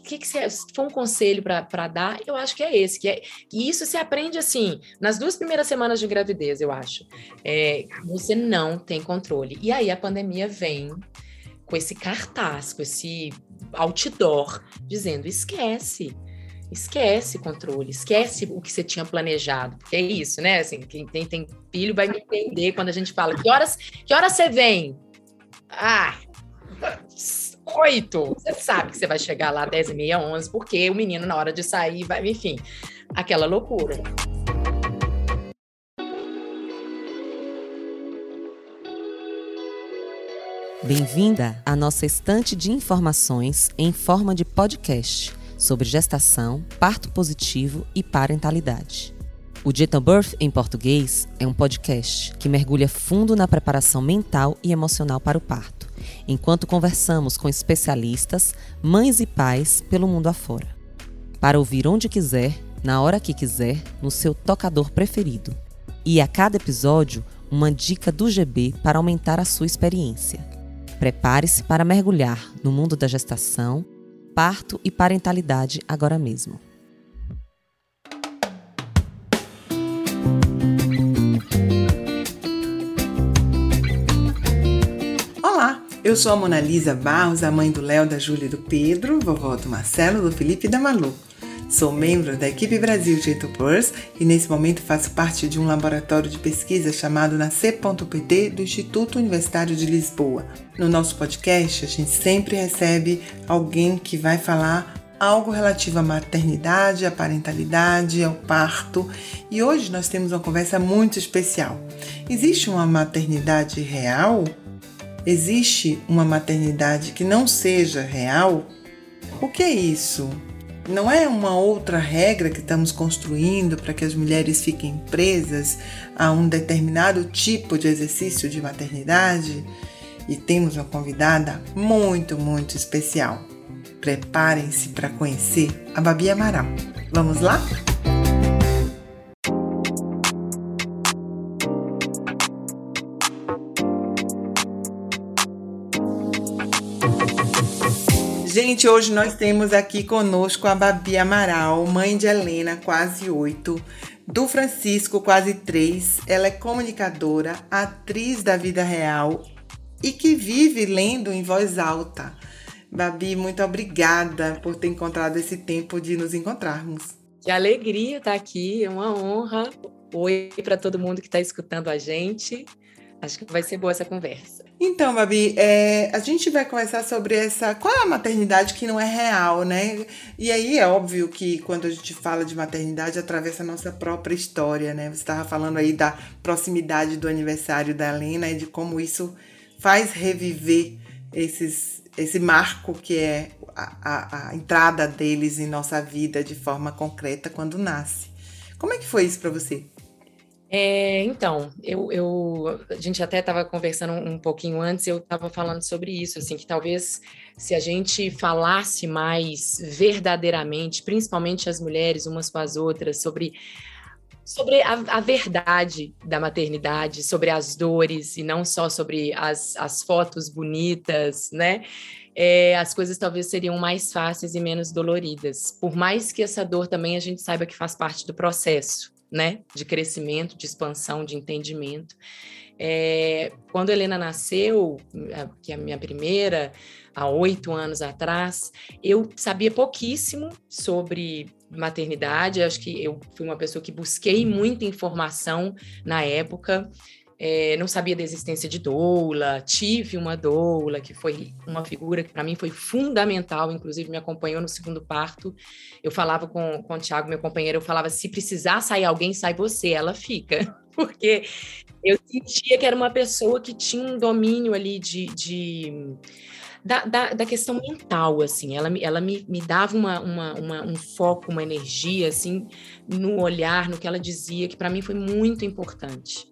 que, que você, se for um conselho para dar, eu acho que é esse, que é e isso se aprende assim, nas duas primeiras semanas de gravidez, eu acho. É, você não tem controle. E aí a pandemia vem com esse cartaz, com esse outdoor, dizendo: esquece. Esquece controle, esquece o que você tinha planejado, porque é isso, né? Assim, quem tem, tem filho vai me entender quando a gente fala que horas, que horas você vem? Ah, oito. Você sabe que você vai chegar lá dez e meia, onze, porque o menino, na hora de sair, vai, enfim, aquela loucura. Bem-vinda à nossa estante de informações em forma de podcast sobre gestação, parto positivo e parentalidade. O Gentle Birth em português é um podcast que mergulha fundo na preparação mental e emocional para o parto enquanto conversamos com especialistas, mães e pais pelo mundo afora. Para ouvir onde quiser, na hora que quiser, no seu tocador preferido. E a cada episódio, uma dica do GB para aumentar a sua experiência. Prepare-se para mergulhar no mundo da gestação, parto e parentalidade agora mesmo. Eu sou a Mona Lisa Barros, a mãe do Léo, da Júlia e do Pedro, vovó do Marcelo, do Felipe e da Malu. Sou membro da equipe Brasil Jetopurs e nesse momento faço parte de um laboratório de pesquisa chamado Nascer.pt do Instituto Universitário de Lisboa. No nosso podcast, a gente sempre recebe alguém que vai falar algo relativo à maternidade, à parentalidade, ao parto. E hoje nós temos uma conversa muito especial. Existe uma maternidade real? Existe uma maternidade que não seja real? O que é isso? Não é uma outra regra que estamos construindo para que as mulheres fiquem presas a um determinado tipo de exercício de maternidade? E temos uma convidada muito, muito especial. Preparem-se para conhecer a Babi Amaral. Vamos lá? Gente, hoje nós temos aqui conosco a Babi Amaral, mãe de Helena, quase oito, do Francisco, quase três. Ela é comunicadora, atriz da vida real e que vive lendo em voz alta. Babi, muito obrigada por ter encontrado esse tempo de nos encontrarmos. Que alegria estar aqui, é uma honra. Oi para todo mundo que está escutando a gente. Acho que vai ser boa essa conversa. Então, Babi, é, a gente vai conversar sobre essa. Qual é a maternidade que não é real, né? E aí é óbvio que quando a gente fala de maternidade, atravessa a nossa própria história, né? Você estava falando aí da proximidade do aniversário da Helena e de como isso faz reviver esses, esse marco que é a, a, a entrada deles em nossa vida de forma concreta quando nasce. Como é que foi isso para você? É, então, eu, eu, a gente até estava conversando um, pouquinho antes, eu estava falando sobre isso, assim, que talvez se a gente falasse mais verdadeiramente, principalmente as mulheres umas com as outras, sobre, sobre a, a verdade da maternidade, sobre as dores, e não só sobre as, as fotos bonitas, né? É, as coisas talvez seriam mais fáceis e menos doloridas. Por mais que essa dor também a gente saiba que faz parte do processo né, de crescimento, de expansão, de entendimento. É, quando Helena nasceu, que é a minha primeira, há oito anos atrás, eu sabia pouquíssimo sobre maternidade. Acho que eu fui uma pessoa que busquei muita informação na época é, não sabia da existência de doula, tive uma doula que foi uma figura que para mim foi fundamental, inclusive me acompanhou no segundo parto. Eu falava com, com o Tiago, meu companheiro, eu falava, se precisar sair alguém, sai você, ela fica. Porque eu sentia que era uma pessoa que tinha um domínio ali de, de da, da, da, questão mental, assim, ela, ela me, me dava uma, uma, uma, um foco, uma energia, assim, no olhar, no que ela dizia, que para mim foi muito importante.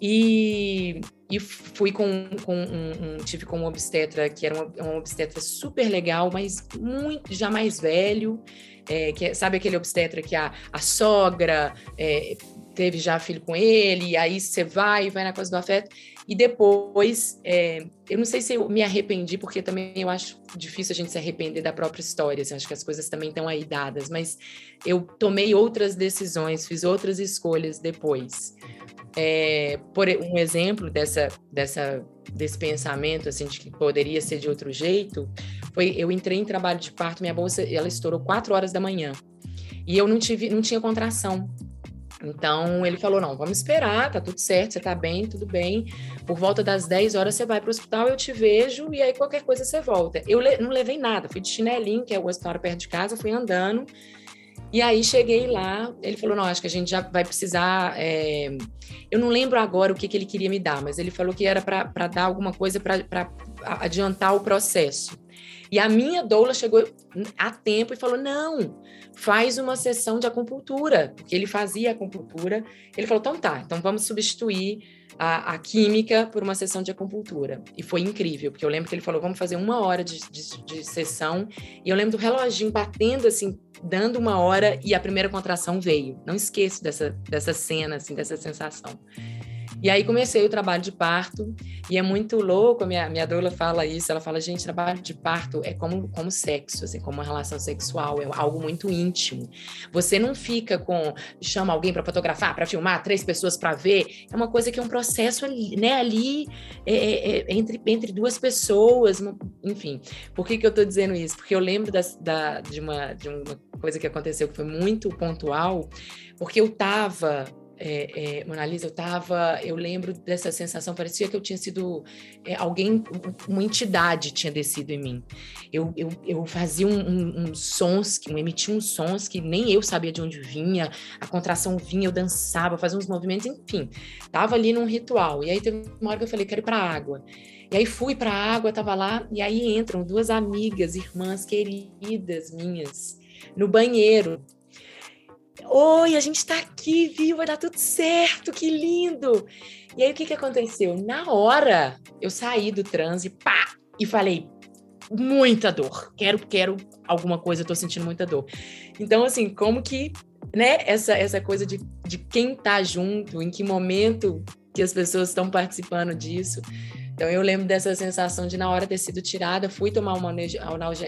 E, e fui com, com um, um, tive com um obstetra que era um obstetra super legal, mas muito já mais velho, é, que é, sabe aquele obstetra que a, a sogra é, teve já filho com ele, e aí você vai, vai na coisa do afeto. E depois, é, eu não sei se eu me arrependi, porque também eu acho difícil a gente se arrepender da própria história, assim, acho que as coisas também estão aí dadas, mas eu tomei outras decisões, fiz outras escolhas depois. É, por um exemplo dessa, dessa, desse pensamento, assim, de que poderia ser de outro jeito, foi eu entrei em trabalho de parto, minha bolsa, ela estourou quatro horas da manhã, e eu não, tive, não tinha contração, então ele falou: não, vamos esperar, tá tudo certo, você tá bem, tudo bem. Por volta das 10 horas você vai para o hospital, eu te vejo e aí qualquer coisa você volta. Eu le não levei nada, fui de chinelinho, que é o hospital perto de casa, fui andando. E aí cheguei lá, ele falou: não, acho que a gente já vai precisar. É... Eu não lembro agora o que, que ele queria me dar, mas ele falou que era para dar alguma coisa para adiantar o processo. E a minha doula chegou a tempo e falou: não, faz uma sessão de acupuntura, porque ele fazia acupuntura. Ele falou: então tá, então vamos substituir a, a, química por uma sessão de acupuntura. E foi incrível, porque eu lembro que ele falou: vamos fazer uma hora de, de, de sessão. E eu lembro do reloginho batendo assim, dando uma hora, e a primeira contração veio. Não esqueço dessa, dessa cena, assim, dessa sensação. E aí comecei o trabalho de parto, e é muito louco, minha, minha doula fala isso, ela fala, gente, trabalho de parto é como, como sexo, assim, como uma relação sexual, é algo muito íntimo. Você não fica com, chama alguém para fotografar, para filmar, três pessoas para ver, é uma coisa que é um processo ali, né, ali é, é, é, entre, entre duas pessoas, enfim. Por que que eu estou dizendo isso? Porque eu lembro das, da, de, uma, de uma coisa que aconteceu que foi muito pontual, porque eu estava é, é, Mona Lisa, eu tava, eu lembro dessa sensação, parecia que eu tinha sido é, alguém, uma entidade tinha descido em mim. Eu, eu, eu fazia um, um, um sons, eu emitia uns sons que nem eu sabia de onde vinha, a contração vinha, eu dançava, fazia uns movimentos, enfim, tava ali num ritual. E aí teve uma hora que eu falei, quero ir para a água. E aí fui para a água, tava lá, e aí entram duas amigas, irmãs queridas minhas, no banheiro Oi, a gente está aqui, viu? Vai dar tudo certo, que lindo! E aí o que, que aconteceu? Na hora eu saí do transe, pá, e falei, muita dor. Quero, quero alguma coisa, estou sentindo muita dor. Então, assim, como que, né, essa, essa coisa de, de quem tá junto, em que momento que as pessoas estão participando disso. Então, eu lembro dessa sensação de, na hora ter sido tirada, fui tomar uma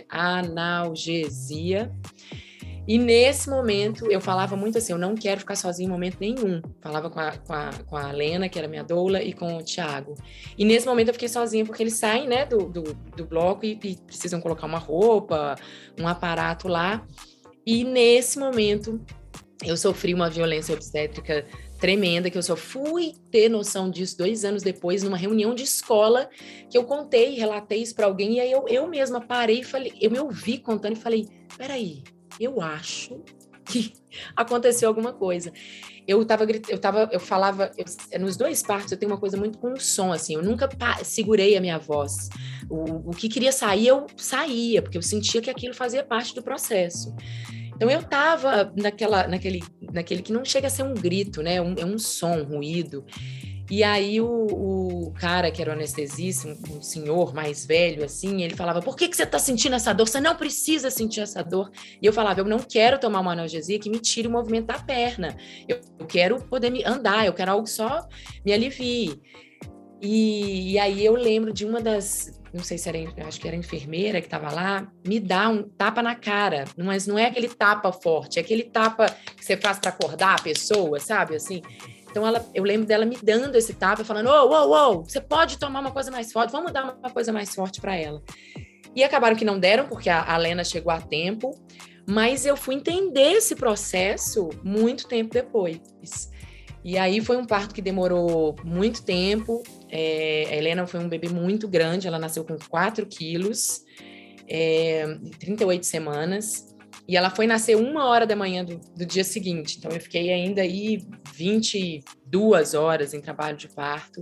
analgesia e nesse momento eu falava muito assim: eu não quero ficar sozinha em momento nenhum. Falava com a, com a, com a Lena, que era minha doula, e com o Thiago. E nesse momento eu fiquei sozinha porque eles saem né, do, do, do bloco e, e precisam colocar uma roupa, um aparato lá. E nesse momento eu sofri uma violência obstétrica tremenda, que eu só fui ter noção disso dois anos depois, numa reunião de escola, que eu contei, relatei isso para alguém, e aí eu, eu mesma parei e falei, eu me ouvi contando e falei, peraí, eu acho que aconteceu alguma coisa. Eu tava eu tava, eu falava, eu, nos dois partos eu tenho uma coisa muito com o som, assim, eu nunca segurei a minha voz. O, o que queria sair, eu saía, porque eu sentia que aquilo fazia parte do processo. Então eu tava naquela, naquele, naquele que não chega a ser um grito, né? Um, é um som, um ruído. E aí o, o cara que era o anestesista, um, um, senhor mais velho, assim, ele falava, por que, que você está sentindo essa dor? Você não precisa sentir essa dor. E eu falava, eu não quero tomar uma analgesia que me tire o movimento da perna. Eu, eu quero poder me andar, eu quero algo só me alivie. E, e, aí eu lembro de uma das, não sei se era, acho que era enfermeira que estava lá, me dá um tapa na cara, mas não é aquele tapa forte, é aquele tapa que você faz para acordar a pessoa, sabe? Assim, então ela, eu lembro dela me dando esse tapa, falando: "Ô, ô, ô, você pode tomar uma coisa mais forte, vamos dar uma coisa mais forte para ela". E acabaram que não deram, porque a, a Lena chegou a tempo, mas eu fui entender esse processo muito tempo depois. E aí foi um parto que demorou muito tempo. É, a Helena foi um bebê muito grande, ela nasceu com 4 quilos, é, 38 semanas. E ela foi nascer uma hora da manhã do, do dia seguinte. Então eu fiquei ainda aí 22 horas em trabalho de parto.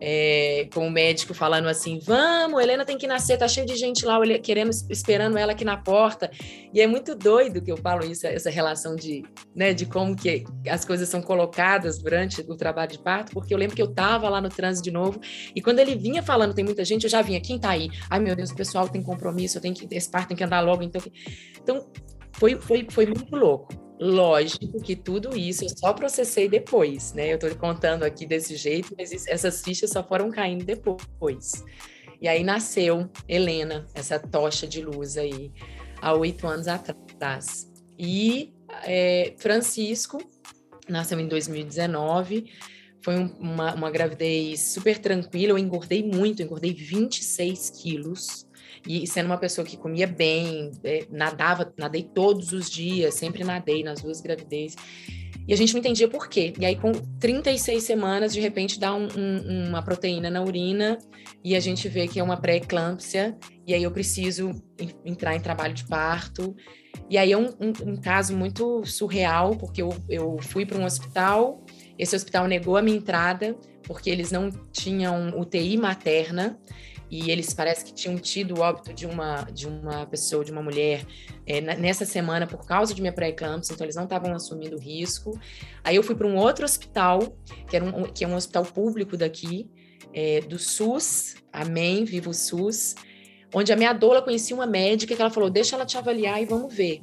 É, com o médico falando assim: vamos, Helena tem que nascer, tá cheio de gente lá querendo, esperando ela aqui na porta. E é muito doido que eu falo isso, essa relação de, né, de como que as coisas são colocadas durante o trabalho de parto, porque eu lembro que eu tava lá no trânsito de novo, e quando ele vinha falando, tem muita gente, eu já vinha, quem tá aí? Ai meu Deus, o pessoal tem compromisso, eu tenho que, esse parto tem que andar logo, então. Então, foi, foi, foi muito louco. Lógico que tudo isso eu só processei depois, né? Eu tô contando aqui desse jeito, mas isso, essas fichas só foram caindo depois. E aí nasceu Helena, essa tocha de luz aí, há oito anos atrás. E é, Francisco nasceu em 2019. Foi um, uma, uma gravidez super tranquila. Eu engordei muito, engordei 26 quilos. E sendo uma pessoa que comia bem, é, nadava, nadei todos os dias, sempre nadei nas duas gravidez. E a gente não entendia por quê. E aí, com 36 semanas, de repente dá um, um, uma proteína na urina e a gente vê que é uma pré-eclâmpsia. E aí eu preciso entrar em trabalho de parto. E aí é um, um caso muito surreal, porque eu, eu fui para um hospital, esse hospital negou a minha entrada, porque eles não tinham UTI materna e eles parece que tinham tido o óbito de uma, de uma pessoa, de uma mulher, é, nessa semana por causa de minha pré-eclâmpsia, então eles não estavam assumindo risco. Aí eu fui para um outro hospital, que, era um, que é um hospital público daqui, é, do SUS, Amém, Vivo SUS, onde a minha doula conhecia uma médica que ela falou, deixa ela te avaliar e vamos ver.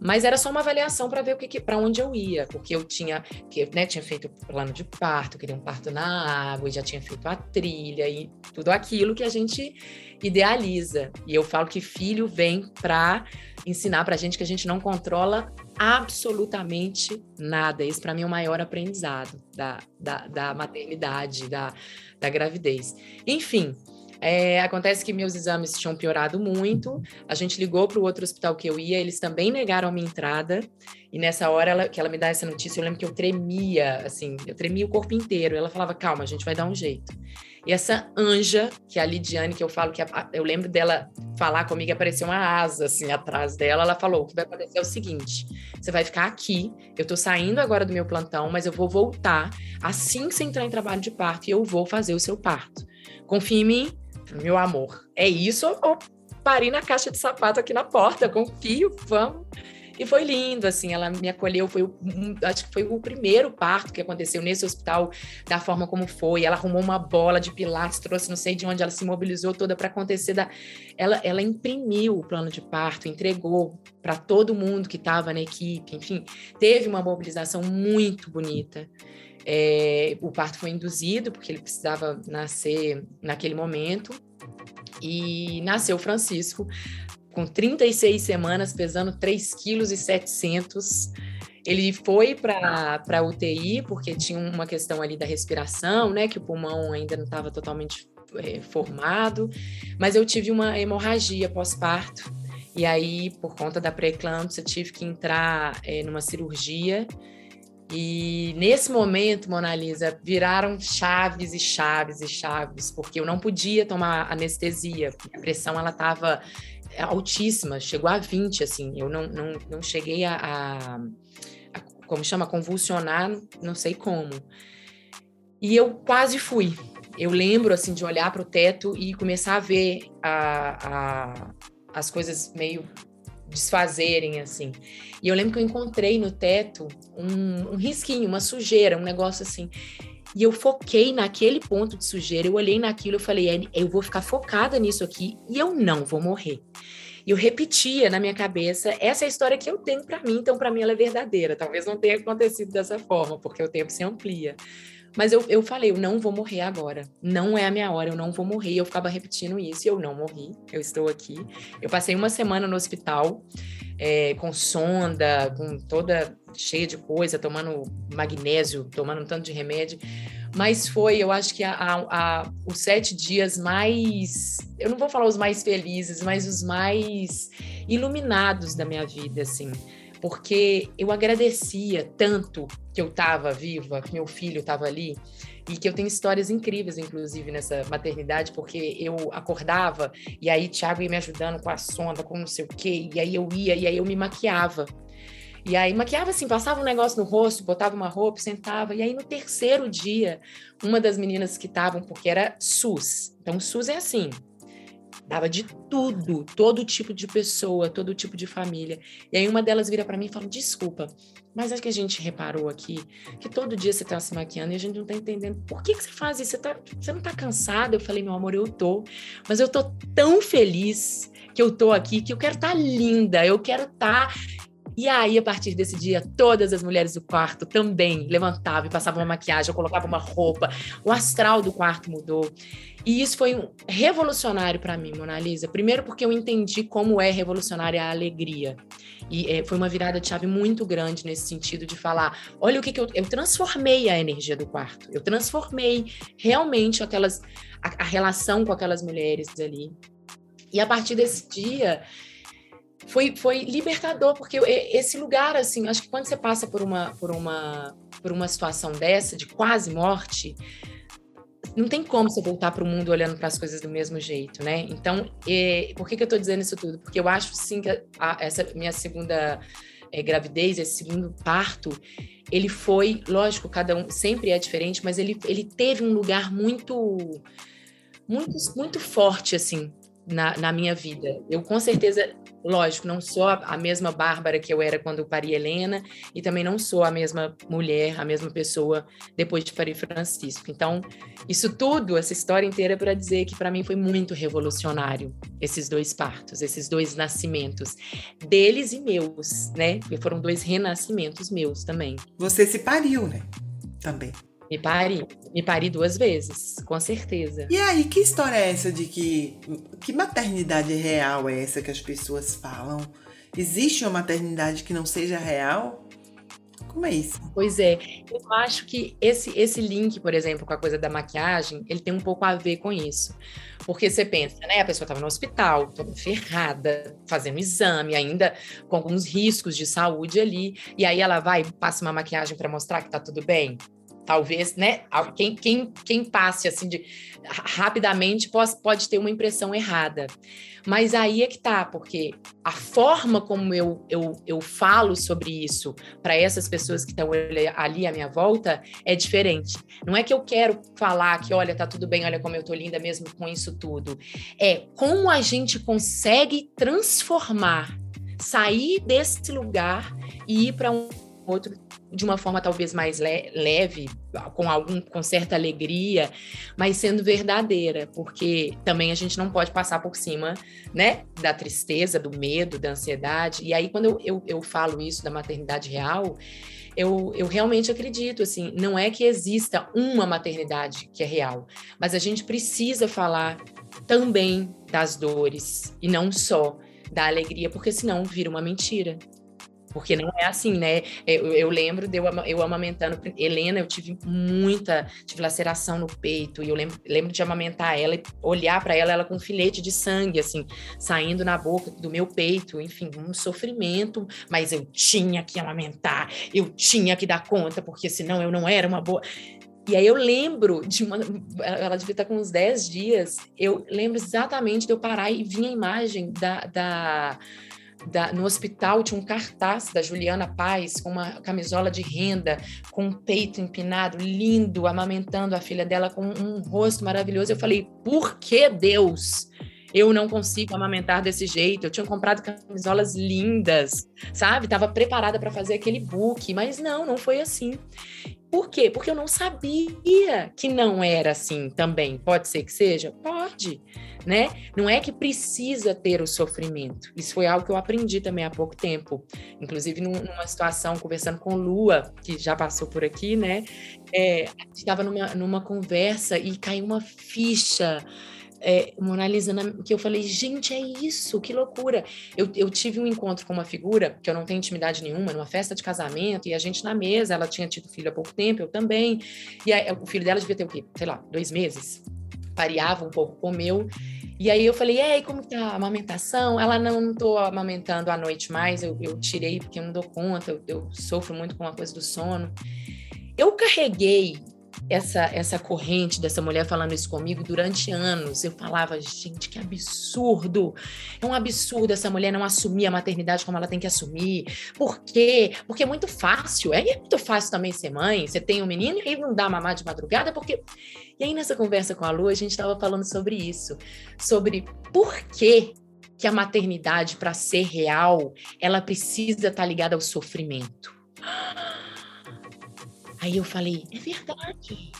Mas era só uma avaliação para ver o que, que para onde eu ia, porque eu tinha, que, né, tinha feito plano de parto, queria um parto na água, e já tinha feito a trilha e tudo aquilo que a gente idealiza. E eu falo que filho vem para ensinar para a gente que a gente não controla absolutamente nada. Esse para mim é o maior aprendizado da, da, da maternidade, da, da gravidez. Enfim, é, acontece que meus exames tinham piorado muito. A gente ligou para o outro hospital que eu ia, eles também negaram a minha entrada. E nessa hora ela, que ela me dá essa notícia, eu lembro que eu tremia, assim, eu tremia o corpo inteiro. Ela falava: calma, a gente vai dar um jeito. E essa anja, que é a Lidiane, que eu falo que a, eu lembro dela falar comigo, apareceu uma asa assim atrás dela. Ela falou: o que vai acontecer é o seguinte: você vai ficar aqui, eu tô saindo agora do meu plantão, mas eu vou voltar assim que você entrar em trabalho de parto e eu vou fazer o seu parto. Confia em mim, meu amor, é isso ou parei na caixa de sapato aqui na porta, confio, vamos. E foi lindo, assim, ela me acolheu, foi acho que foi o primeiro parto que aconteceu nesse hospital, da forma como foi. Ela arrumou uma bola de pilates, trouxe não sei de onde, ela se mobilizou toda para acontecer. Da... Ela, ela imprimiu o plano de parto, entregou para todo mundo que estava na equipe, enfim, teve uma mobilização muito bonita. É, o parto foi induzido, porque ele precisava nascer naquele momento. E nasceu Francisco, com 36 semanas, pesando 3,7 kg. Ele foi para a UTI, porque tinha uma questão ali da respiração, né? Que o pulmão ainda não estava totalmente é, formado. Mas eu tive uma hemorragia pós-parto. E aí, por conta da pré-eclâmpsia, tive que entrar é, numa cirurgia e nesse momento, Mona Lisa, viraram chaves e chaves e chaves, porque eu não podia tomar anestesia, a pressão ela estava altíssima, chegou a 20, assim, eu não, não, não cheguei a, a, a como chama, convulsionar, não sei como. E eu quase fui. Eu lembro, assim, de olhar para o teto e começar a ver a, a, as coisas meio desfazerem, assim. E eu lembro que eu encontrei no teto um, um risquinho, uma sujeira, um negócio assim. E eu foquei naquele ponto de sujeira, eu olhei naquilo, eu falei, é, eu vou ficar focada nisso aqui e eu não vou morrer. E eu repetia na minha cabeça, essa é a história que eu tenho para mim, então para mim ela é verdadeira. Talvez não tenha acontecido dessa forma, porque o tempo se amplia. Mas eu, eu falei, eu não vou morrer agora. Não é a minha hora, eu não vou morrer. Eu ficava repetindo isso e eu não morri. Eu estou aqui. Eu passei uma semana no hospital, é, com sonda, com toda cheia de coisa, tomando magnésio, tomando um tanto de remédio. Mas foi, eu acho que a, a, a, os sete dias mais. Eu não vou falar os mais felizes, mas os mais iluminados da minha vida, assim porque eu agradecia tanto que eu estava viva, que meu filho estava ali, e que eu tenho histórias incríveis, inclusive, nessa maternidade, porque eu acordava e aí Thiago ia me ajudando com a sonda, com não sei o quê, e aí eu ia, e aí eu me maquiava. E aí maquiava assim, passava um negócio no rosto, botava uma roupa, sentava. E aí no terceiro dia, uma das meninas que estavam, porque era SUS. Então, SUS é assim, dava de tudo, todo tipo de pessoa, todo tipo de família. E aí uma delas vira para mim e fala: "Desculpa, mas acho que a gente reparou aqui que todo dia você tá se maquiando e a gente não tá entendendo por que que você faz isso? Você, tá, você não tá cansada?" Eu falei: "Meu amor, eu tô, mas eu tô tão feliz que eu tô aqui que eu quero estar tá linda, eu quero estar tá E aí, a partir desse dia, todas as mulheres do quarto também levantavam e passavam uma maquiagem, eu colocava uma roupa, o astral do quarto mudou. E isso foi um revolucionário para mim, Mona Lisa. Primeiro, porque eu entendi como é revolucionária a alegria. E é, foi uma virada de chave muito grande nesse sentido de falar: olha o que, que eu, eu transformei a energia do quarto, eu transformei realmente aquelas a, a relação com aquelas mulheres ali. E a partir desse dia, foi, foi libertador, porque esse lugar, assim, acho que quando você passa por uma, por uma, por uma situação dessa, de quase morte, não tem como você voltar para o mundo olhando para as coisas do mesmo jeito, né? Então, é, por que, que eu estou dizendo isso tudo? Porque eu acho, sim, que a, essa minha segunda é, gravidez, esse segundo parto, ele foi, lógico, cada um sempre é diferente, mas ele, ele teve um lugar muito, muito, muito forte, assim, na, na minha vida. Eu, com certeza, lógico, não sou a mesma Bárbara que eu era quando pari Helena e também não sou a mesma mulher, a mesma pessoa depois de parir Francisco. Então, isso tudo, essa história inteira é para dizer que para mim foi muito revolucionário esses dois partos, esses dois nascimentos deles e meus, né? Porque foram dois renascimentos meus também. Você se pariu, né? Também. Me pari, me pari duas vezes, com certeza. E aí, que história é essa de que que maternidade real é essa que as pessoas falam? Existe uma maternidade que não seja real? Como é isso? Pois é, eu acho que esse, esse link, por exemplo, com a coisa da maquiagem, ele tem um pouco a ver com isso. Porque você pensa, né? A pessoa estava no hospital, toda ferrada, fazendo exame, ainda com alguns riscos de saúde ali, e aí ela vai e passa uma maquiagem para mostrar que tá tudo bem talvez, né? Quem, quem, quem passe assim de rapidamente pode, pode ter uma impressão errada. Mas aí é que tá, porque a forma como eu, eu, eu falo sobre isso para essas pessoas que estão ali à minha volta é diferente. Não é que eu quero falar que, olha, tá tudo bem, olha como eu tô linda mesmo com isso tudo. É como a gente consegue transformar, sair desse lugar e ir para um outro de uma forma talvez mais le leve, com algum com certa alegria, mas sendo verdadeira, porque também a gente não pode passar por cima, né, da tristeza, do medo, da ansiedade. E aí quando eu, eu, eu falo isso da maternidade real, eu, eu realmente acredito, assim, não é que exista uma maternidade que é real, mas a gente precisa falar também das dores e não só da alegria, porque senão vira uma mentira porque não é assim, né? Eu, eu lembro de eu, eu amamentando Helena, eu tive muita, tive laceração no peito, e eu lembro, lembro de amamentar ela e olhar para ela, ela com um filete de sangue, assim, saindo na boca do meu peito, enfim, um sofrimento, mas eu tinha que amamentar, eu tinha que dar conta, porque senão eu não era uma boa. E aí eu lembro de uma. Ela devia estar com uns 10 dias. Eu lembro exatamente de eu parar e vir a imagem da, da da, no hospital tinha um cartaz da Juliana Paz com uma camisola de renda, com um peito empinado, lindo, amamentando a filha dela com um rosto maravilhoso. Eu falei, por que Deus? Eu não consigo amamentar desse jeito. Eu tinha comprado camisolas lindas, sabe? Estava preparada para fazer aquele book, mas não, não foi assim. Por quê? Porque eu não sabia que não era assim também. Pode ser que seja? Pode né? Não é que precisa ter o sofrimento. Isso foi algo que eu aprendi também há pouco tempo. Inclusive, numa situação, conversando com Lua, que já passou por aqui, né? É, estava numa, numa conversa e caiu uma ficha. É, Mona Lisa, que eu falei, gente, é isso, que loucura. Eu, eu tive um encontro com uma figura que eu não tenho intimidade nenhuma, numa festa de casamento, e a gente na mesa, ela tinha tido filho há pouco tempo, eu também, e aí, o filho dela devia ter o quê? Sei lá, dois meses, pareava um pouco com o meu, e aí eu falei, ei, como tá a amamentação? Ela, não, não tô amamentando à noite mais, eu, eu tirei porque eu não dou conta, eu, eu sofro muito com a coisa do sono. Eu carreguei essa, essa corrente dessa mulher falando isso comigo durante anos. Eu falava, gente, que absurdo! É um absurdo essa mulher não assumir a maternidade como ela tem que assumir. Por quê? Porque é muito fácil. É, é muito fácil também ser mãe. Você tem um menino e não dá mamar de madrugada, porque. E aí, nessa conversa com a Lu, a gente estava falando sobre isso, sobre por que que a maternidade, para ser real, ela precisa estar tá ligada ao sofrimento. Aí eu falei, é verdade.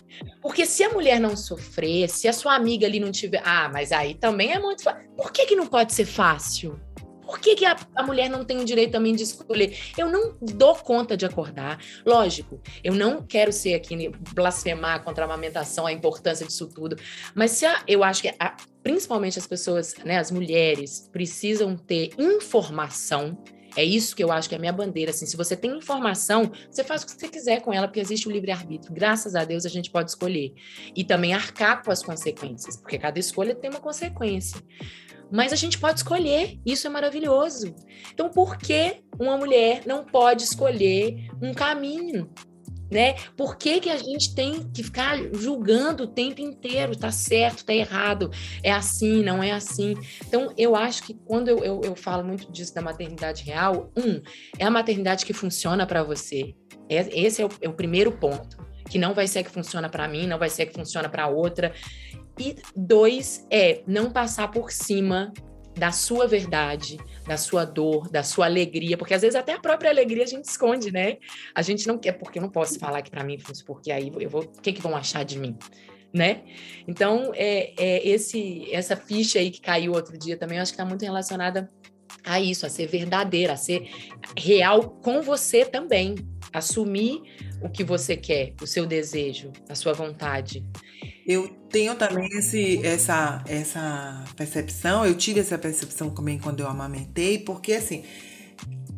Porque se a mulher não sofrer, se a sua amiga ali não tiver. Ah, mas aí também é muito fácil. Por que, que não pode ser fácil? Por que, que a, a, mulher não tem o direito também de escolher? Eu não dou conta de acordar. Lógico, eu não quero ser aqui né, blasfemar contra a amamentação, a importância disso tudo, mas se a, eu acho que a, principalmente as pessoas, né, as mulheres, precisam ter informação é isso que eu acho que é a minha bandeira. Assim, se você tem informação, você faz o que você quiser com ela, porque existe o livre-arbítrio. Graças a Deus a gente pode escolher. E também arcar com as consequências, porque cada escolha tem uma consequência. Mas a gente pode escolher, isso é maravilhoso. Então, por que uma mulher não pode escolher um caminho? Né? Por que, que a gente tem que ficar julgando o tempo inteiro? Tá certo, tá errado, é assim, não é assim. Então, eu acho que quando eu, eu, eu falo muito disso da maternidade real, um, é a maternidade que funciona para você. É, esse é o, é o primeiro ponto. Que não vai ser que funciona para mim, não vai ser que funciona para outra. E dois, é não passar por cima da sua verdade, da sua dor, da sua alegria, porque às vezes até a própria alegria a gente esconde, né? A gente não quer, porque eu não posso falar que para mim porque aí eu vou, o que que vão achar de mim? Né? Então, é, é esse essa ficha aí que caiu outro dia também, eu acho que está muito relacionada a isso, a ser verdadeira, a ser real com você também, assumir o que você quer, o seu desejo, a sua vontade. Eu tenho também esse, essa, essa percepção, eu tive essa percepção também quando eu amamentei, porque assim,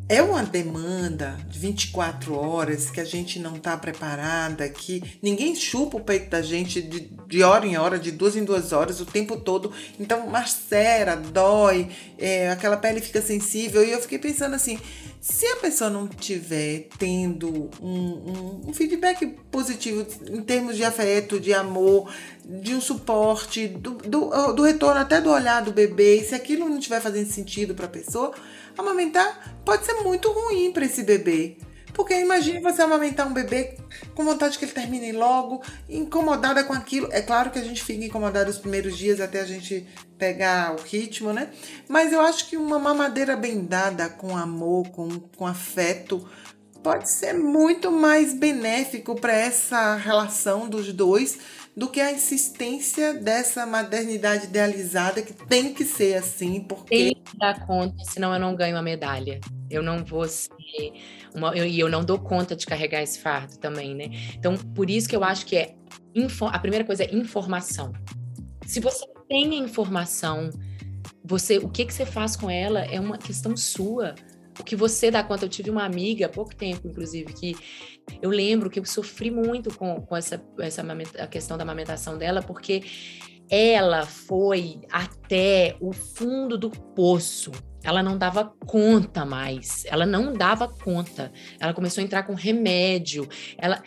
é uma demanda de 24 horas que a gente não está preparada, que ninguém chupa o peito da gente de, de, hora em hora, de duas em duas horas, o tempo todo. Então, macera, dói, é, aquela pele fica sensível. E eu fiquei pensando assim: se a pessoa não tiver tendo um, um, um feedback positivo em termos de afeto, de amor, de um suporte, do, do, do retorno até do olhar do bebê, se aquilo não estiver fazendo sentido para a pessoa amamentar pode ser muito ruim para esse bebê. Porque imagine você amamentar um bebê com vontade que ele termine logo, incomodada com aquilo. É claro que a gente fica incomodada os primeiros dias até a gente pegar o ritmo, né? Mas eu acho que uma mamadeira bem dada, com amor, com, com afeto, pode ser muito mais benéfico para essa relação dos dois do que a insistência dessa maternidade idealizada que tem que ser assim, porque. Tem que dar conta, senão eu não ganho a medalha. Eu não vou ser. Uma, eu, e eu não dou conta de carregar esse fardo também, né? Então, por isso que eu acho que é. A primeira coisa é informação. Se você tem a informação, você, o que, que você faz com ela é uma questão sua o que você dá conta. Eu tive uma amiga há pouco tempo, inclusive, que eu lembro que eu sofri muito com, com essa, essa a questão da amamentação dela, porque ela foi até o fundo do poço. Ela não dava conta mais. Ela não dava conta. Ela começou a entrar com remédio. Ela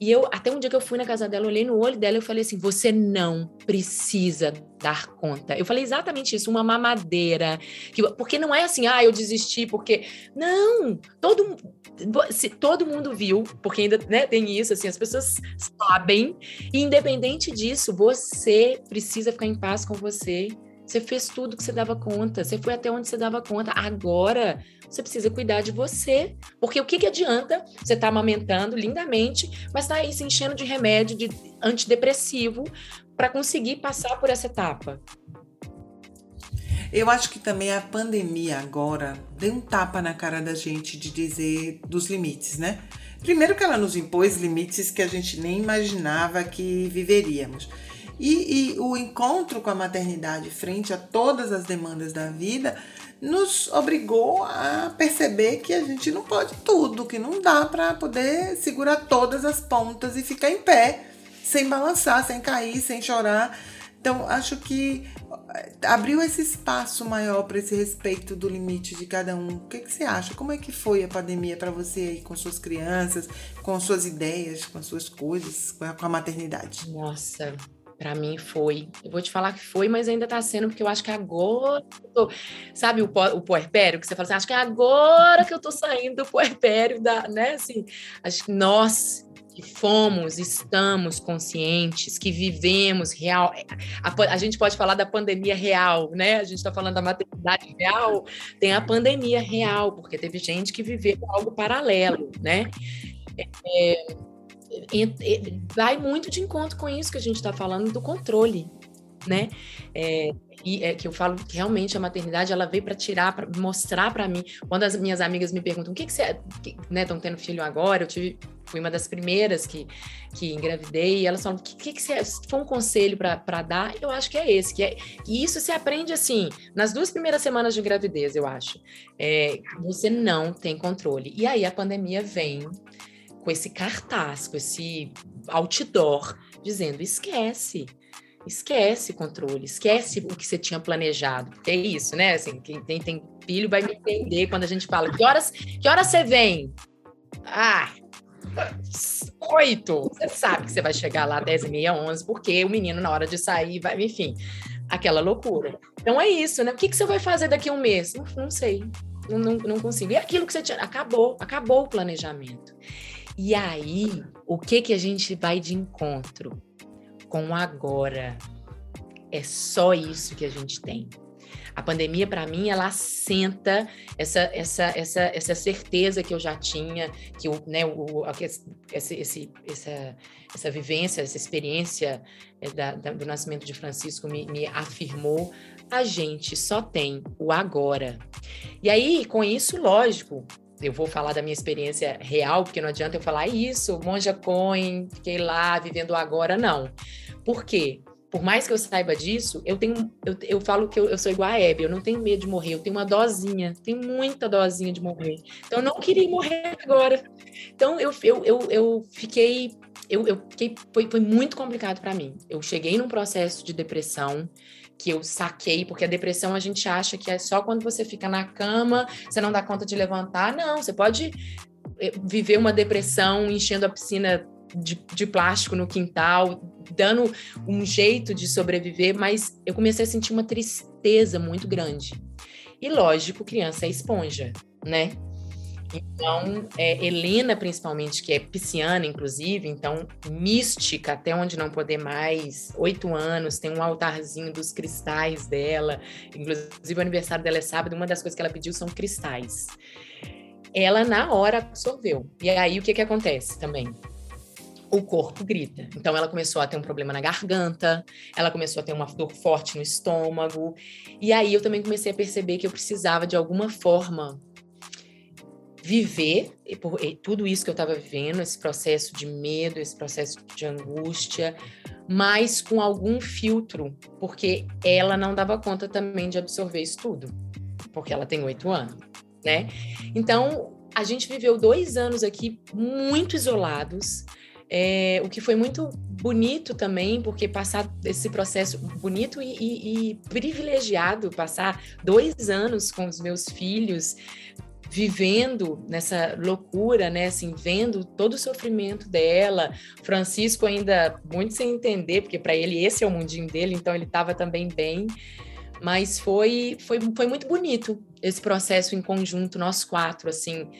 e eu, até um dia que eu fui na casa dela, olhei no olho dela e falei assim: você não precisa dar conta. Eu falei exatamente isso, uma mamadeira. Que, porque não é assim, ah, eu desisti, porque. Não! Todo, se, todo mundo viu, porque ainda né, tem isso, assim, as pessoas sabem. E independente disso, você precisa ficar em paz com você. Você fez tudo que você dava conta, você foi até onde você dava conta. Agora você precisa cuidar de você. Porque o que, que adianta você estar tá amamentando lindamente, mas tá aí se enchendo de remédio, de antidepressivo, para conseguir passar por essa etapa? Eu acho que também a pandemia agora deu um tapa na cara da gente de dizer dos limites, né? Primeiro que ela nos impôs limites que a gente nem imaginava que viveríamos. E, e, o encontro com a maternidade frente a todas as demandas da vida nos obrigou a perceber que a gente não pode tudo, que não dá para poder segurar todas as pontas e ficar em pé, sem balançar, sem cair, sem chorar. Então, acho que eh, abriu esse espaço maior para esse respeito do limite de cada um. O que, que você acha? Como é que foi a pandemia para você aí com suas crianças, com suas ideias, com as suas coisas, com a maternidade? Nossa, para mim foi. Eu vou te falar que foi, mas ainda tá sendo, porque eu acho que agora. Tô... Sabe o, o puerpério? Que você fala assim, acho que é agora que eu tô saindo do puerpério, da, né? Assim, acho que nós que fomos, estamos conscientes, que vivemos real. A, a, gente pode falar da pandemia real, né? A gente está falando da maternidade real, tem a pandemia real, porque teve gente que viveu algo paralelo, né? É, vai muito de encontro com isso que a gente está falando do controle. né? É, e é que eu falo que realmente a maternidade ela veio para tirar, para mostrar para mim. Quando as minhas amigas me perguntam o que, que você, que, né, estão tendo filho agora, eu tive, fui uma das primeiras que, que engravidei, e elas falam: o que, que, você, se for um conselho para dar, eu acho que é esse, que é, e isso se aprende assim, nas duas primeiras semanas de gravidez, eu acho. É, você não tem controle. E aí a pandemia vem com esse cartaz, com esse outdoor, dizendo: esquece esquece controle, esquece o que você tinha planejado. É isso, né? Assim, quem tem, tem filho vai me entender quando a gente fala: que horas, que horas você vem? Ah, oito. Você sabe que você vai chegar lá dez e meia, onze, porque o menino, na hora de sair, vai, enfim, aquela loucura. Então é isso, né? O que, que você vai fazer daqui a um mês? Não, não sei. Não, não, não consigo. E aquilo que você tinha. Acabou, acabou o planejamento. E aí, o que que a gente vai de encontro? com agora. É só isso que a gente tem. A pandemia, para mim, ela assenta essa, essa, essa, essa certeza que eu já tinha, que o, né, o, esse, esse, essa, essa vivência, essa experiência eh, da, da, do nascimento de Francisco me, me afirmou. A gente só tem o agora. E aí, com isso, lógico, eu vou falar da minha experiência real, porque não adianta eu falar isso, Monja Coin, fiquei lá vivendo agora, não. Por quê? Por mais que eu saiba disso, eu tenho, eu, eu falo que eu, eu sou igual a Hebe, eu não tenho medo de morrer, eu tenho uma dosinha, tenho muita dosinha de morrer. Então eu não queria morrer agora. Então eu, eu, eu, eu fiquei, eu, eu fiquei, foi, foi muito complicado para mim. Eu cheguei num processo de depressão que eu saquei, porque a depressão a gente acha que é só quando você fica na cama, você não dá conta de levantar. Não, você pode eh, viver uma depressão enchendo a piscina de, de plástico no quintal, dando um jeito de sobreviver, mas eu comecei a sentir uma tristeza muito grande. E lógico, criança é esponja, né? Então, é, Helena, principalmente, que é pisciana, inclusive, então, mística até onde não poder mais, oito anos, tem um altarzinho dos cristais dela, inclusive o aniversário dela é sábado, uma das coisas que ela pediu são cristais. Ela, na hora, absorveu. E aí, o que que acontece também? o corpo grita. Então ela começou a ter um problema na garganta, ela começou a ter uma dor forte no estômago. E aí eu também comecei a perceber que eu precisava de alguma forma viver e por, e tudo isso que eu estava vivendo, esse processo de medo, esse processo de angústia, mas com algum filtro, porque ela não dava conta também de absorver isso tudo, porque ela tem oito anos, né? Então a gente viveu dois anos aqui muito isolados, é, o que foi muito bonito também, porque passar esse processo bonito e, e, e privilegiado, passar dois anos com os meus filhos, vivendo nessa loucura, né, assim, vendo todo o sofrimento dela. Francisco ainda muito sem entender, porque para ele esse é o mundinho dele, então ele estava também bem. Mas foi, foi, foi muito bonito esse processo em conjunto, nós quatro, assim,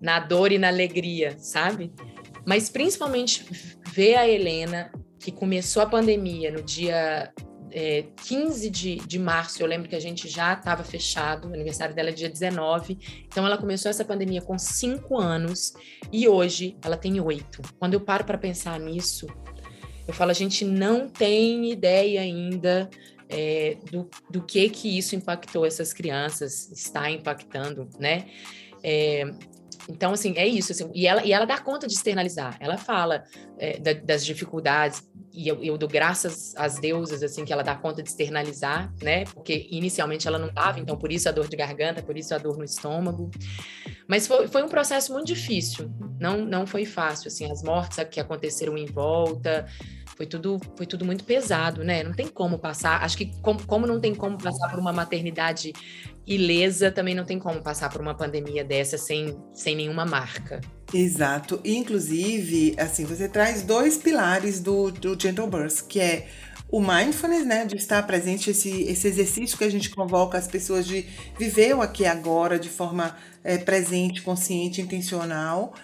na dor e na alegria, sabe? Mas principalmente ver a Helena, que começou a pandemia no dia é, 15 de, de março, eu lembro que a gente já estava fechado, o aniversário dela é dia 19, então ela começou essa pandemia com 5 anos e hoje ela tem 8. Quando eu paro para pensar nisso, eu falo, a gente não tem ideia ainda é, do, do que que isso impactou essas crianças, está impactando, né? É, então, assim, é isso. Assim, e, ela, e ela dá conta de externalizar. Ela fala é, da, das dificuldades, e eu, eu, dou graças às deusas, assim, que ela dá conta de externalizar, né? Porque inicialmente ela não dava, então por isso a dor de garganta, por isso a dor no estômago. Mas foi, foi um processo muito difícil. Não, não foi fácil, assim, as mortes que aconteceram em volta, foi tudo, foi tudo muito pesado, né? Não tem como passar. Acho que como, como não tem como passar por uma maternidade ilesa, também não tem como passar por uma pandemia dessa sem, sem nenhuma marca. Exato. Inclusive, assim, você traz dois pilares do, do Gentle Birth, que é o mindfulness, né, de estar presente, esse, esse exercício que a gente convoca as pessoas de viver o aqui e agora de forma é, presente, consciente, intencional.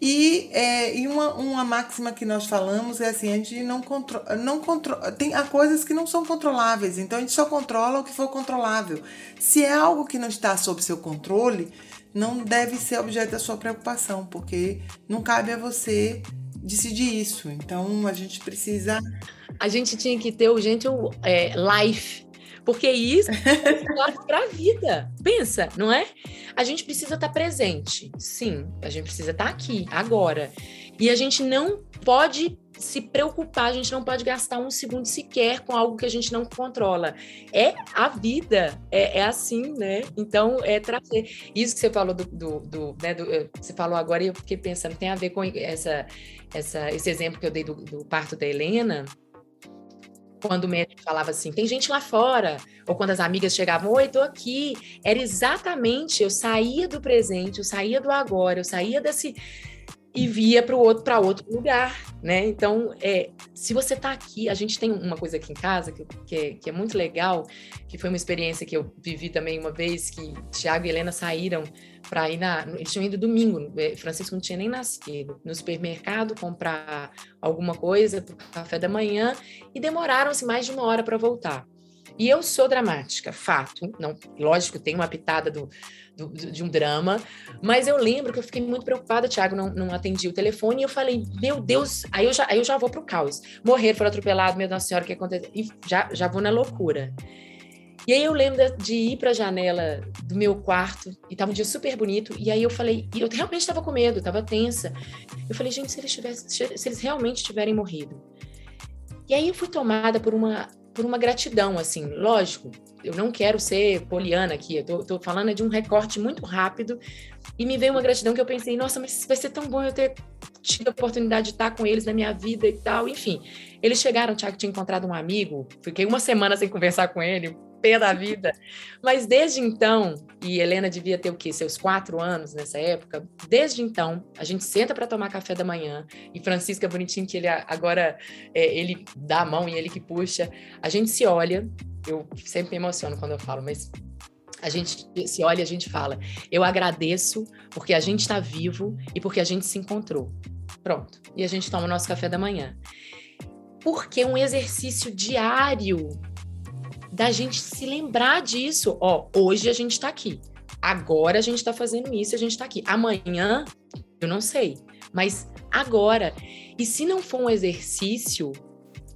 E, é, e uma, uma máxima que nós falamos é assim, a gente não controla, não controla, tem há coisas que não são controláveis, então a gente só controla o que for controlável. Se é algo que não está sob seu controle, não deve ser objeto da sua preocupação, porque não cabe a você decidir isso. Então a gente precisa. A gente tinha que ter o gente é, life. Porque isso é para a vida. Pensa, não é? A gente precisa estar tá presente. Sim, a gente precisa estar tá aqui, agora. E a gente não pode se preocupar, a gente não pode gastar um segundo sequer com algo que a gente não controla. É a vida, é, é assim, né? Então, é trazer. Isso que você falou do, do, do, né, do, Você falou agora e eu fiquei pensando, tem a ver com essa, essa, esse exemplo que eu dei do, do parto da Helena quando o médico falava assim, tem gente lá fora, ou quando as amigas chegavam, oi, tô aqui, era exatamente, eu saía do presente, eu saía do agora, eu saía desse, e via para outro para outro lugar, né? Então, é, se você está aqui, a gente tem uma coisa aqui em casa que, que, é, que é muito legal, que foi uma experiência que eu vivi também uma vez que Tiago e Helena saíram para ir na, eles tinham ido domingo, é, Francisco não tinha nem nascido, no supermercado comprar alguma coisa para o café da manhã e demoraram-se mais de uma hora para voltar. E eu sou dramática, fato. Não, lógico, tem uma pitada do, de um drama, mas eu lembro que eu fiquei muito preocupada, Thiago não, não o telefone, e eu falei, meu Deus, aí eu já, aí eu já vou pro caos. Morrer, foi atropelado, meu Nossa Senhora, o que aconteceu? E já, já vou na loucura. E aí eu lembro de ir para a janela do meu quarto, e tava um dia super bonito, e aí eu falei, e eu realmente estava com medo, estava tensa. Eu falei, gente, se eles, tivessem, se eles realmente tiverem morrido. E aí eu fui tomada por uma por uma gratidão, assim, lógico, eu não quero ser poliana aqui, eu tô, tô, falando de um recorte muito rápido e me veio uma gratidão que eu pensei, nossa, mas vai ser tão bom eu ter tido a oportunidade de estar com eles na minha vida e tal, enfim. Eles chegaram, o Thiago tinha encontrado um amigo, fiquei uma semana sem conversar com ele, pé da vida. Mas desde então, e Helena devia ter o quê? Seus quatro anos nessa época. Desde então, a gente senta para tomar café da manhã. E Francisca bonitinho que ele agora é, ele dá a mão e ele que puxa. A gente se olha. Eu sempre me emociono quando eu falo, mas a gente se olha a gente fala: Eu agradeço porque a gente está vivo e porque a gente se encontrou. Pronto. E a gente toma o nosso café da manhã. Porque um exercício diário da gente se lembrar disso. Ó, hoje a gente está aqui. Agora a gente está fazendo isso, a gente está aqui. Amanhã, eu não sei. Mas agora. E se não for um exercício,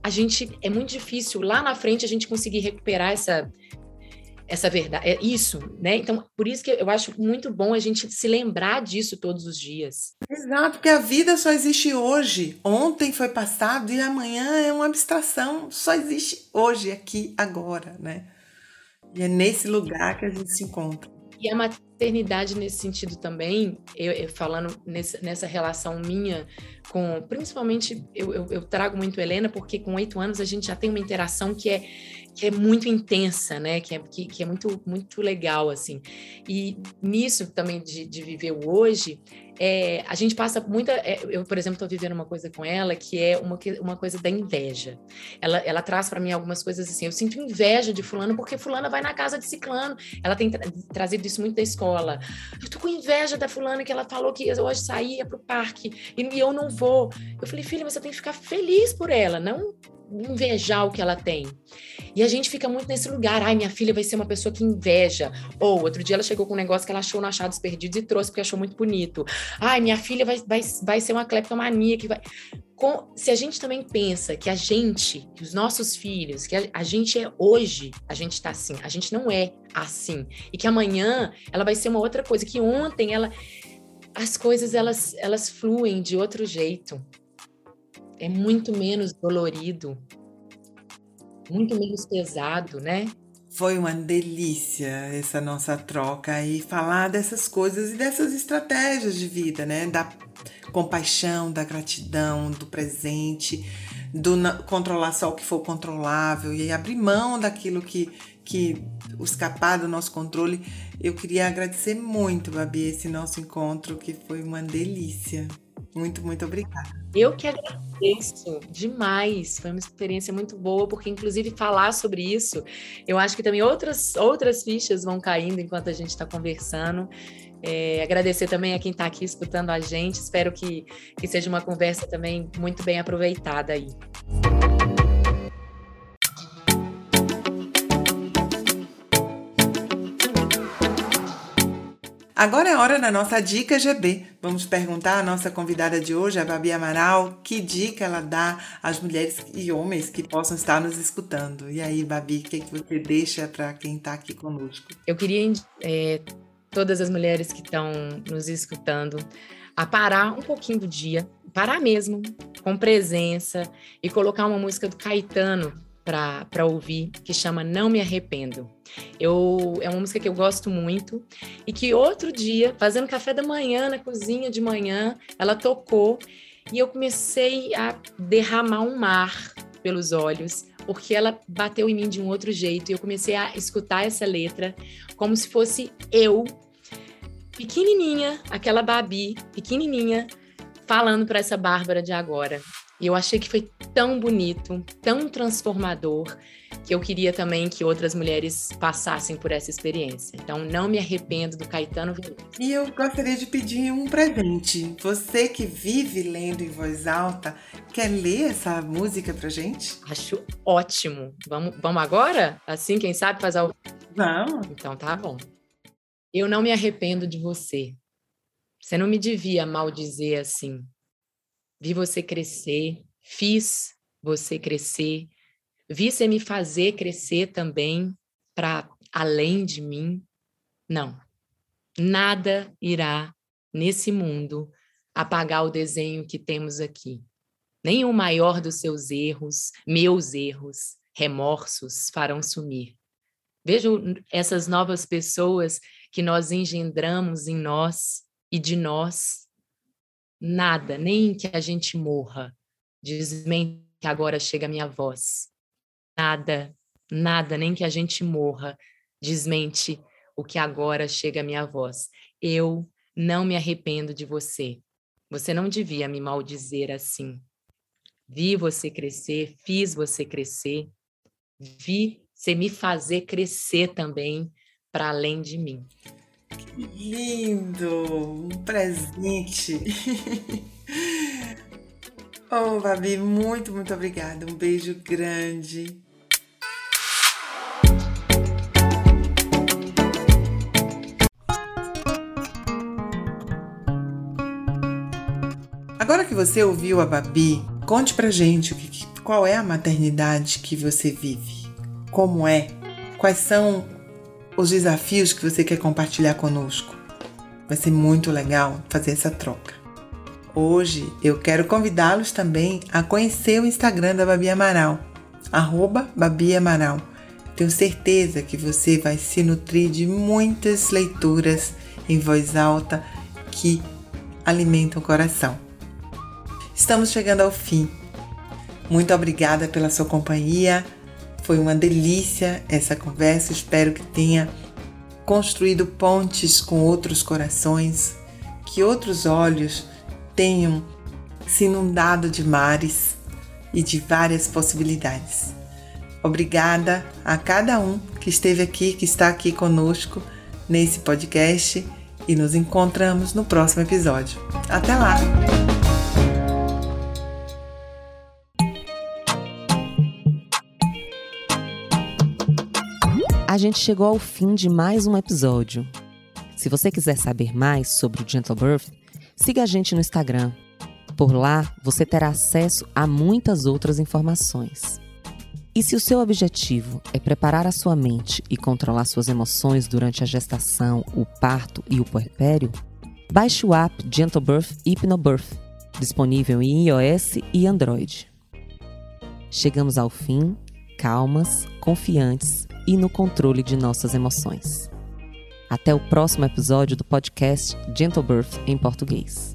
a gente é muito difícil lá na frente a gente conseguir recuperar essa essa verdade, é isso, né? Então, por isso que eu acho muito bom a gente se lembrar disso todos os dias. Exato, porque a vida só existe hoje. Ontem foi passado e amanhã é uma abstração, só existe hoje, aqui, agora, né? E é nesse lugar que a gente se encontra. E a maternidade nesse sentido também, eu, eu falando nessa, nessa, relação minha com, principalmente, eu, eu, eu trago muito Helena, porque com oito anos a gente já tem uma interação que é que é muito intensa, né? Que é, que, que é muito, muito legal, assim. E nisso também de, de viver o hoje, é, a gente passa muita. É, eu, por exemplo, estou vivendo uma coisa com ela que é uma, uma coisa da inveja. Ela, ela traz para mim algumas coisas assim. Eu sinto inveja de Fulano porque Fulana vai na casa de Ciclano. Ela tem tra trazido isso muito da escola. Eu tô com inveja da Fulana que ela falou que hoje saía para o parque e, e eu não vou. Eu falei, filha, você tem que ficar feliz por ela, não invejar o que ela tem. E a gente fica muito nesse lugar. Ai, minha filha vai ser uma pessoa que inveja. Ou outro dia ela chegou com um negócio que ela achou no Achados Perdidos e trouxe porque achou muito bonito. Ai, minha filha vai, vai, vai ser uma cleptomania que vai. Com, se a gente também pensa que a gente, que os nossos filhos, que a, a gente é hoje, a gente está assim, a gente não é assim. E que amanhã ela vai ser uma outra coisa, que ontem ela. As coisas elas, elas fluem de outro jeito é muito menos dolorido, muito menos pesado, né? Foi uma delícia essa nossa troca e falar dessas coisas e dessas estratégias de vida, né? Da compaixão, da gratidão, do presente, do controlar só o que for controlável e abrir mão daquilo que, que escapar do nosso controle. Eu queria agradecer muito, Babi, esse nosso encontro, que foi uma delícia. Muito, muito obrigada. Eu que agradeço demais. Foi uma experiência muito boa, porque, inclusive, falar sobre isso, eu acho que também outras, outras fichas vão caindo enquanto a gente está conversando. É, agradecer também a quem está aqui escutando a gente. Espero que, que seja uma conversa também muito bem aproveitada aí. Agora é hora da nossa dica GB. Vamos perguntar à nossa convidada de hoje, a Babi Amaral, que dica ela dá às mulheres e homens que possam estar nos escutando. E aí, Babi, o que, que você deixa para quem está aqui conosco? Eu queria é, todas as mulheres que estão nos escutando a parar um pouquinho do dia, parar mesmo, com presença, e colocar uma música do Caetano para ouvir, que chama Não Me Arrependo. Eu, é uma música que eu gosto muito e que outro dia, fazendo café da manhã na cozinha de manhã, ela tocou e eu comecei a derramar um mar pelos olhos, porque ela bateu em mim de um outro jeito e eu comecei a escutar essa letra como se fosse eu, pequenininha, aquela Babi, pequenininha, falando para essa Bárbara de agora. E eu achei que foi tão bonito, tão transformador, que eu queria também que outras mulheres passassem por essa experiência. Então, não me arrependo do Caetano Veloso. E eu gostaria de pedir um presente. Você que vive lendo em voz alta, quer ler essa música pra gente? Acho ótimo. Vamos, vamos agora? Assim, quem sabe faz ao. Vamos. Então, tá bom. Eu não me arrependo de você. Você não me devia maldizer assim. Vi você crescer, fiz você crescer, vi você me fazer crescer também para além de mim. Não, nada irá nesse mundo apagar o desenho que temos aqui. Nem o maior dos seus erros, meus erros, remorsos farão sumir. Vejo essas novas pessoas que nós engendramos em nós e de nós nada, nem que a gente morra, desmente que agora chega a minha voz. Nada, nada, nem que a gente morra, desmente o que agora chega a minha voz. Eu não me arrependo de você. Você não devia me maldizer assim. Vi você crescer, fiz você crescer, vi você me fazer crescer também para além de mim. Que lindo! Um presente! oh, Babi, muito, muito obrigada. Um beijo grande. Agora que você ouviu a Babi, conte pra gente qual é a maternidade que você vive. Como é? Quais são os desafios que você quer compartilhar conosco. Vai ser muito legal fazer essa troca. Hoje eu quero convidá-los também a conhecer o Instagram da Babi Amaral, arroba Babi Amaral. Tenho certeza que você vai se nutrir de muitas leituras em voz alta que alimentam o coração. Estamos chegando ao fim. Muito obrigada pela sua companhia. Foi uma delícia essa conversa. Espero que tenha construído pontes com outros corações, que outros olhos tenham se inundado de mares e de várias possibilidades. Obrigada a cada um que esteve aqui, que está aqui conosco nesse podcast e nos encontramos no próximo episódio. Até lá! A gente chegou ao fim de mais um episódio. Se você quiser saber mais sobre o Gentle Birth, siga a gente no Instagram. Por lá, você terá acesso a muitas outras informações. E se o seu objetivo é preparar a sua mente e controlar suas emoções durante a gestação, o parto e o puerpério, baixe o app Gentle Birth Hypnobirth, disponível em iOS e Android. Chegamos ao fim, calmas, confiantes e no controle de nossas emoções. Até o próximo episódio do podcast Gentle Birth em português.